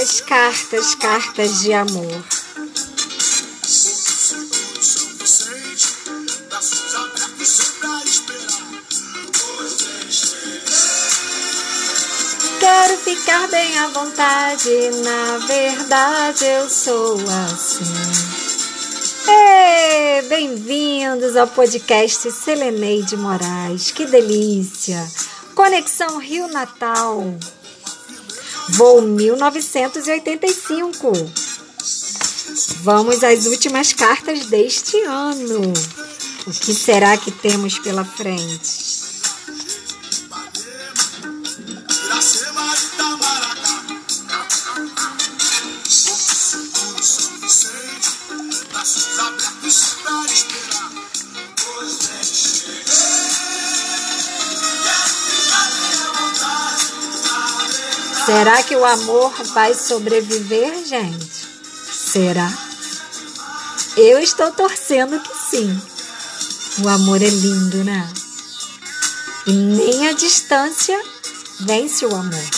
Cartas, cartas, cartas de amor. Quero ficar bem à vontade, na verdade eu sou assim. Bem-vindos ao podcast Seleneide Moraes. Que delícia! Conexão Rio Natal. Voo 1985. Vamos às últimas cartas deste ano. O que será que temos pela frente? Será que o amor vai sobreviver, gente? Será? Eu estou torcendo que sim. O amor é lindo, né? E nem a distância vence o amor.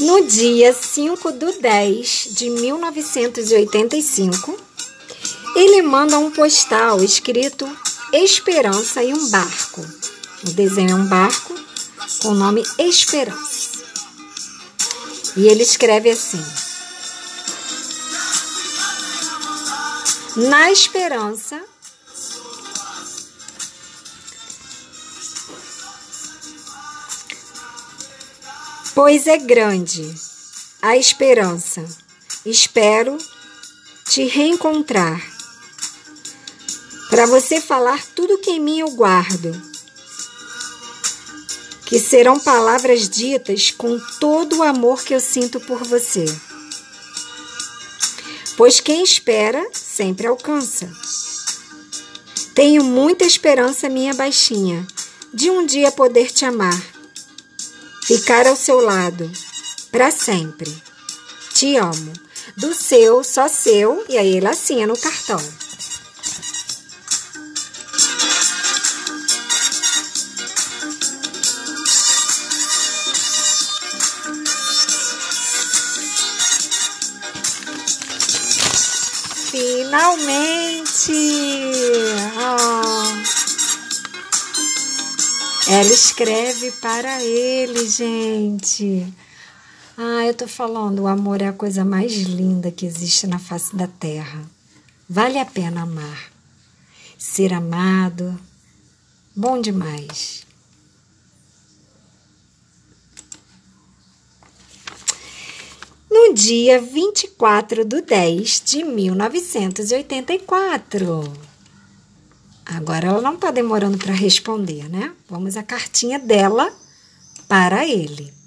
No dia 5 de 10 de 1985, ele manda um postal escrito Esperança e um barco. O desenho é um barco com o nome Esperança. E ele escreve assim: Na esperança Pois é grande a esperança. Espero te reencontrar. Para você falar tudo que em mim eu guardo. Que serão palavras ditas com todo o amor que eu sinto por você. Pois quem espera sempre alcança. Tenho muita esperança, minha baixinha, de um dia poder te amar ficar ao seu lado para sempre. Te amo. Do seu, só seu, e aí ele assina no cartão. Finalmente! Oh. Ela escreve para ele, gente. Ah, eu tô falando, o amor é a coisa mais linda que existe na face da terra. Vale a pena amar. Ser amado, bom demais. No dia 24 de 10 de 1984. Agora ela não está demorando para responder, né? Vamos à cartinha dela para ele.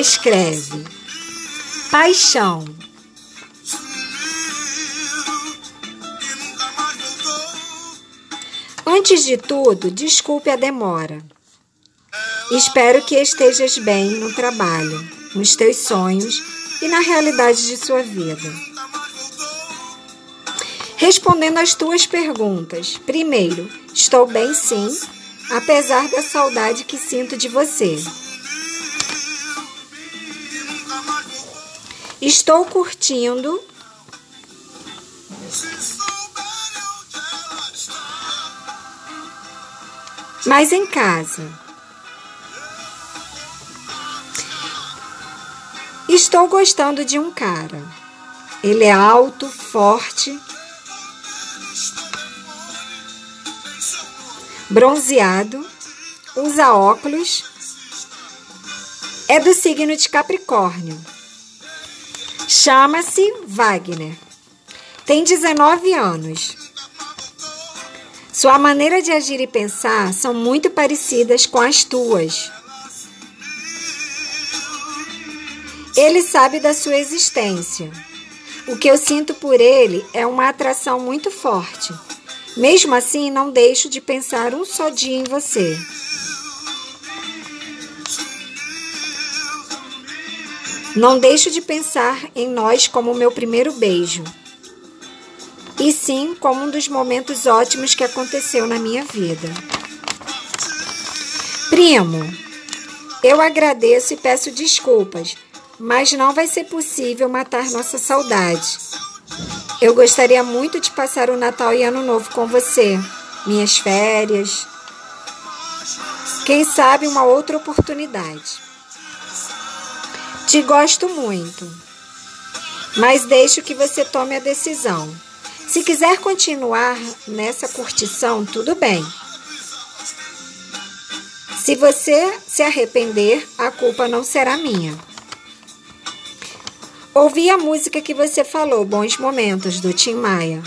Escreve: Paixão. Antes de tudo, desculpe a demora. Espero que estejas bem no trabalho, nos teus sonhos e na realidade de sua vida. Respondendo às tuas perguntas, primeiro, estou bem sim, apesar da saudade que sinto de você. Estou curtindo. Mas em casa. Estou gostando de um cara. Ele é alto, forte, bronzeado, usa óculos, é do signo de Capricórnio. Chama-se Wagner. Tem 19 anos. Sua maneira de agir e pensar são muito parecidas com as tuas. Ele sabe da sua existência. O que eu sinto por ele é uma atração muito forte. Mesmo assim, não deixo de pensar um só dia em você. Não deixo de pensar em nós como o meu primeiro beijo. E sim como um dos momentos ótimos que aconteceu na minha vida. Primo, eu agradeço e peço desculpas, mas não vai ser possível matar nossa saudade. Eu gostaria muito de passar o Natal e Ano Novo com você, minhas férias. Quem sabe uma outra oportunidade. Te gosto muito, mas deixo que você tome a decisão. Se quiser continuar nessa curtição, tudo bem. Se você se arrepender, a culpa não será minha. Ouvi a música que você falou, Bons Momentos, do Tim Maia.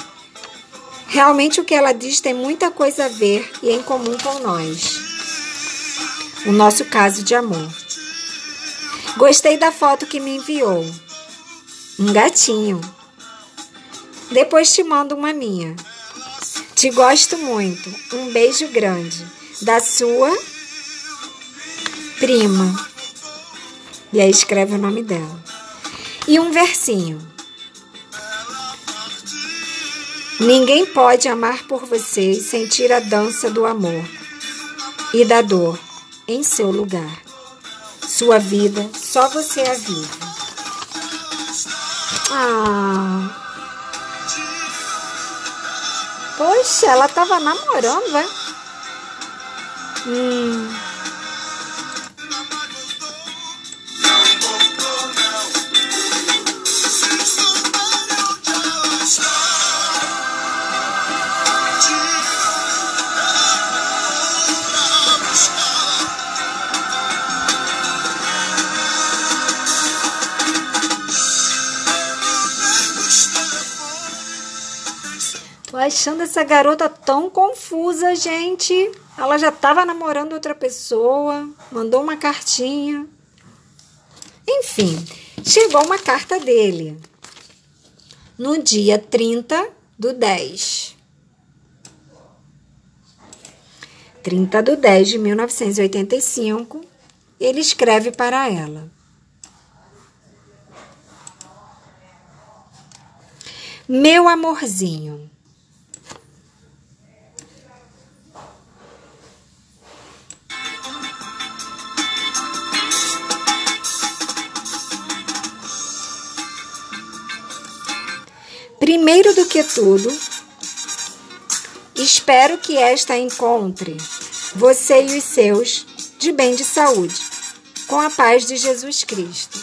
Realmente o que ela diz tem muita coisa a ver e em comum com nós. O nosso caso de amor. Gostei da foto que me enviou. Um gatinho. Depois te mando uma minha. Te gosto muito. Um beijo grande. Da sua prima. E aí escreve o nome dela. E um versinho. Ninguém pode amar por você e sentir a dança do amor e da dor em seu lugar. Sua vida, só você a vive. Ah. Poxa, ela tava namorando, é? Hum. Achando essa garota tão confusa, gente. Ela já estava namorando outra pessoa, mandou uma cartinha. Enfim, chegou uma carta dele no dia 30 do 10. 30 do 10 de 1985, ele escreve para ela. Meu amorzinho, Primeiro do que tudo, espero que esta encontre você e os seus de bem de saúde, com a paz de Jesus Cristo.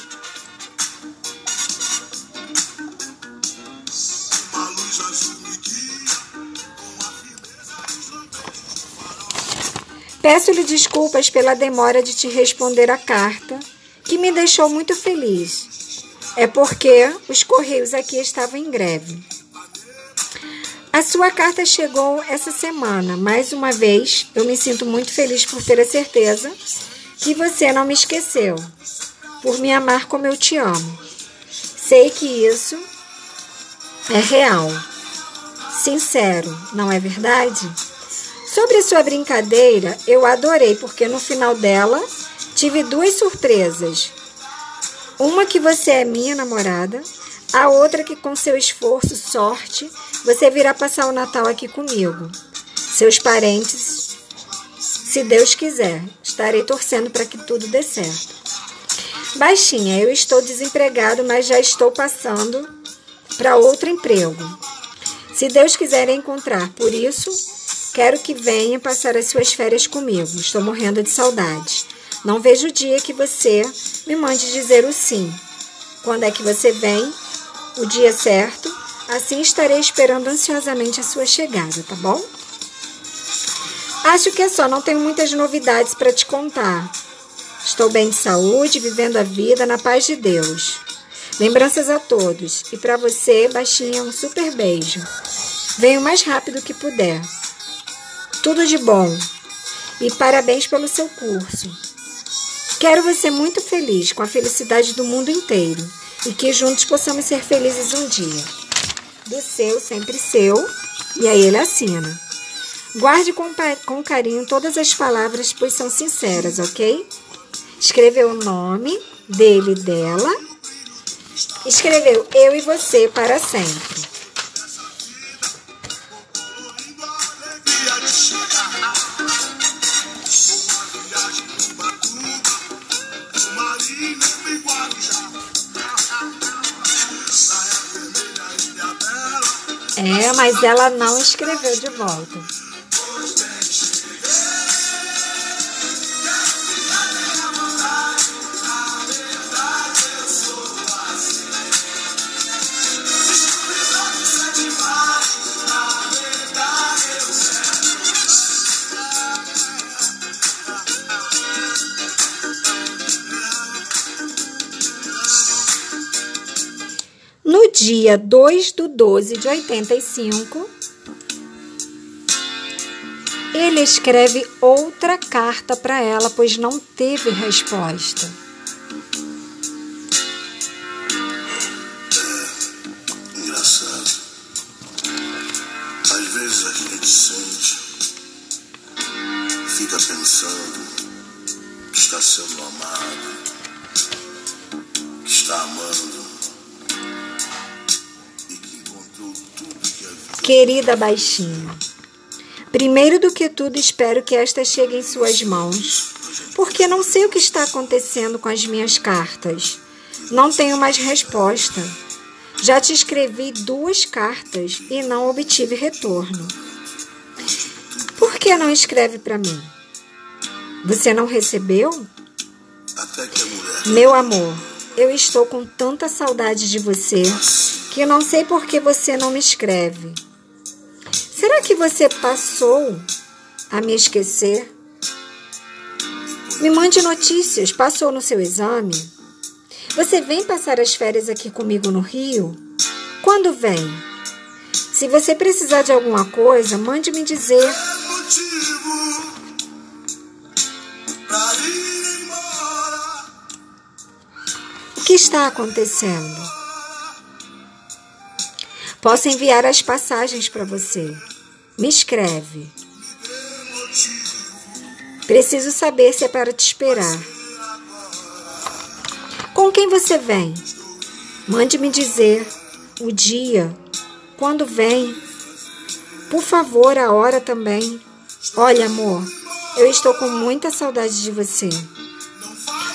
Peço-lhe desculpas pela demora de te responder a carta, que me deixou muito feliz é porque os Correios aqui estavam em greve. A sua carta chegou essa semana. Mais uma vez, eu me sinto muito feliz por ter a certeza que você não me esqueceu, por me amar como eu te amo. Sei que isso é real, sincero, não é verdade? Sobre sua brincadeira, eu adorei, porque no final dela tive duas surpresas. Uma que você é minha namorada, a outra que com seu esforço, sorte, você virá passar o Natal aqui comigo. Seus parentes, se Deus quiser, estarei torcendo para que tudo dê certo. Baixinha, eu estou desempregado, mas já estou passando para outro emprego. Se Deus quiser encontrar, por isso, quero que venha passar as suas férias comigo. Estou morrendo de saudade. Não vejo o dia que você me mande dizer o sim. quando é que você vem, o dia certo. Assim estarei esperando ansiosamente a sua chegada, tá bom? Acho que é só, não tenho muitas novidades para te contar. Estou bem de saúde, vivendo a vida na paz de Deus. Lembranças a todos. E para você, baixinha, um super beijo. Venha o mais rápido que puder. Tudo de bom. E parabéns pelo seu curso. Quero você muito feliz, com a felicidade do mundo inteiro. E que juntos possamos ser felizes um dia. Do seu, sempre seu. E aí ele assina. Guarde com, com carinho todas as palavras, pois são sinceras, ok? Escreveu o nome dele e dela. Escreveu eu e você para sempre. É, mas ela não escreveu de volta. Dia 2 do 12 de 85, ele escreve outra carta para ela, pois não teve resposta. Engraçado. Às vezes a gente sente, fica pensando que está sendo amado, que está amando Querida baixinha, primeiro do que tudo espero que esta chegue em suas mãos, porque não sei o que está acontecendo com as minhas cartas. Não tenho mais resposta. Já te escrevi duas cartas e não obtive retorno. Por que não escreve para mim? Você não recebeu? Meu amor, eu estou com tanta saudade de você que não sei por que você não me escreve. Será que você passou a me esquecer? Me mande notícias. Passou no seu exame? Você vem passar as férias aqui comigo no Rio? Quando vem? Se você precisar de alguma coisa, mande me dizer. O que está acontecendo? Posso enviar as passagens para você. Me escreve. Preciso saber se é para te esperar. Com quem você vem? Mande-me dizer o dia, quando vem. Por favor, a hora também. Olha, amor, eu estou com muita saudade de você.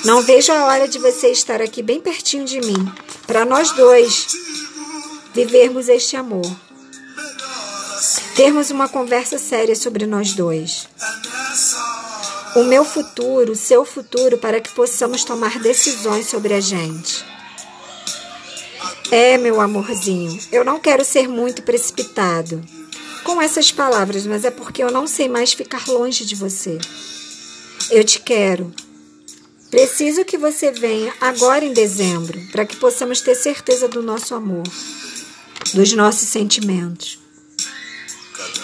Não vejo a hora de você estar aqui bem pertinho de mim, para nós dois vivermos este amor. Termos uma conversa séria sobre nós dois. O meu futuro, o seu futuro, para que possamos tomar decisões sobre a gente. É, meu amorzinho, eu não quero ser muito precipitado com essas palavras, mas é porque eu não sei mais ficar longe de você. Eu te quero. Preciso que você venha agora em dezembro, para que possamos ter certeza do nosso amor dos nossos sentimentos.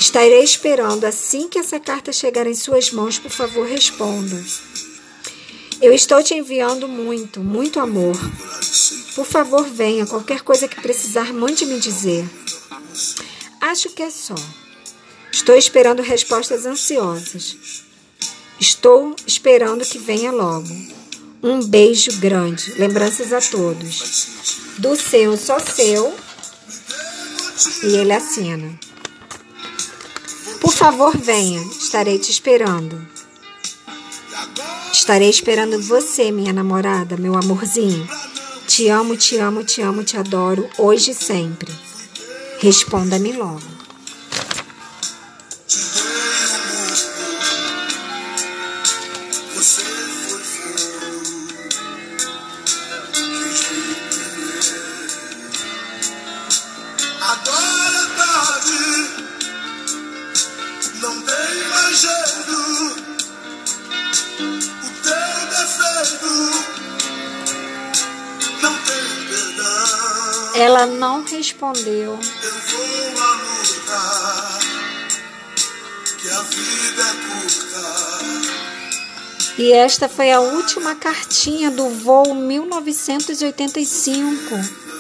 Estarei esperando assim que essa carta chegar em suas mãos, por favor, responda. Eu estou te enviando muito, muito amor. Por favor, venha. Qualquer coisa que precisar, mande me dizer. Acho que é só. Estou esperando respostas ansiosas. Estou esperando que venha logo. Um beijo grande. Lembranças a todos. Do seu, só seu. E ele assina. Por favor, venha, estarei te esperando. Estarei esperando você, minha namorada, meu amorzinho. Te amo, te amo, te amo, te adoro, hoje e sempre. Responda-me logo. Adoro. Ela não respondeu. Eu vou à luta, que a vida é curta. E esta foi a última cartinha do voo 1985.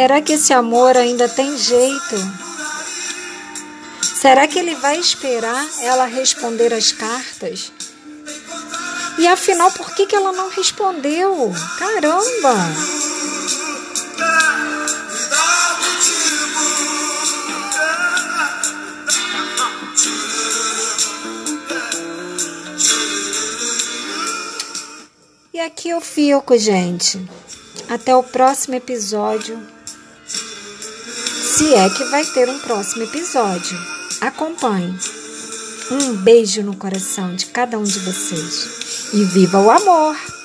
Será que esse amor ainda tem jeito? Será que ele vai esperar ela responder as cartas? E afinal, por que, que ela não respondeu? Caramba! E aqui eu fico, gente. Até o próximo episódio. Se é que vai ter um próximo episódio. Acompanhe. Um beijo no coração de cada um de vocês. E viva o amor!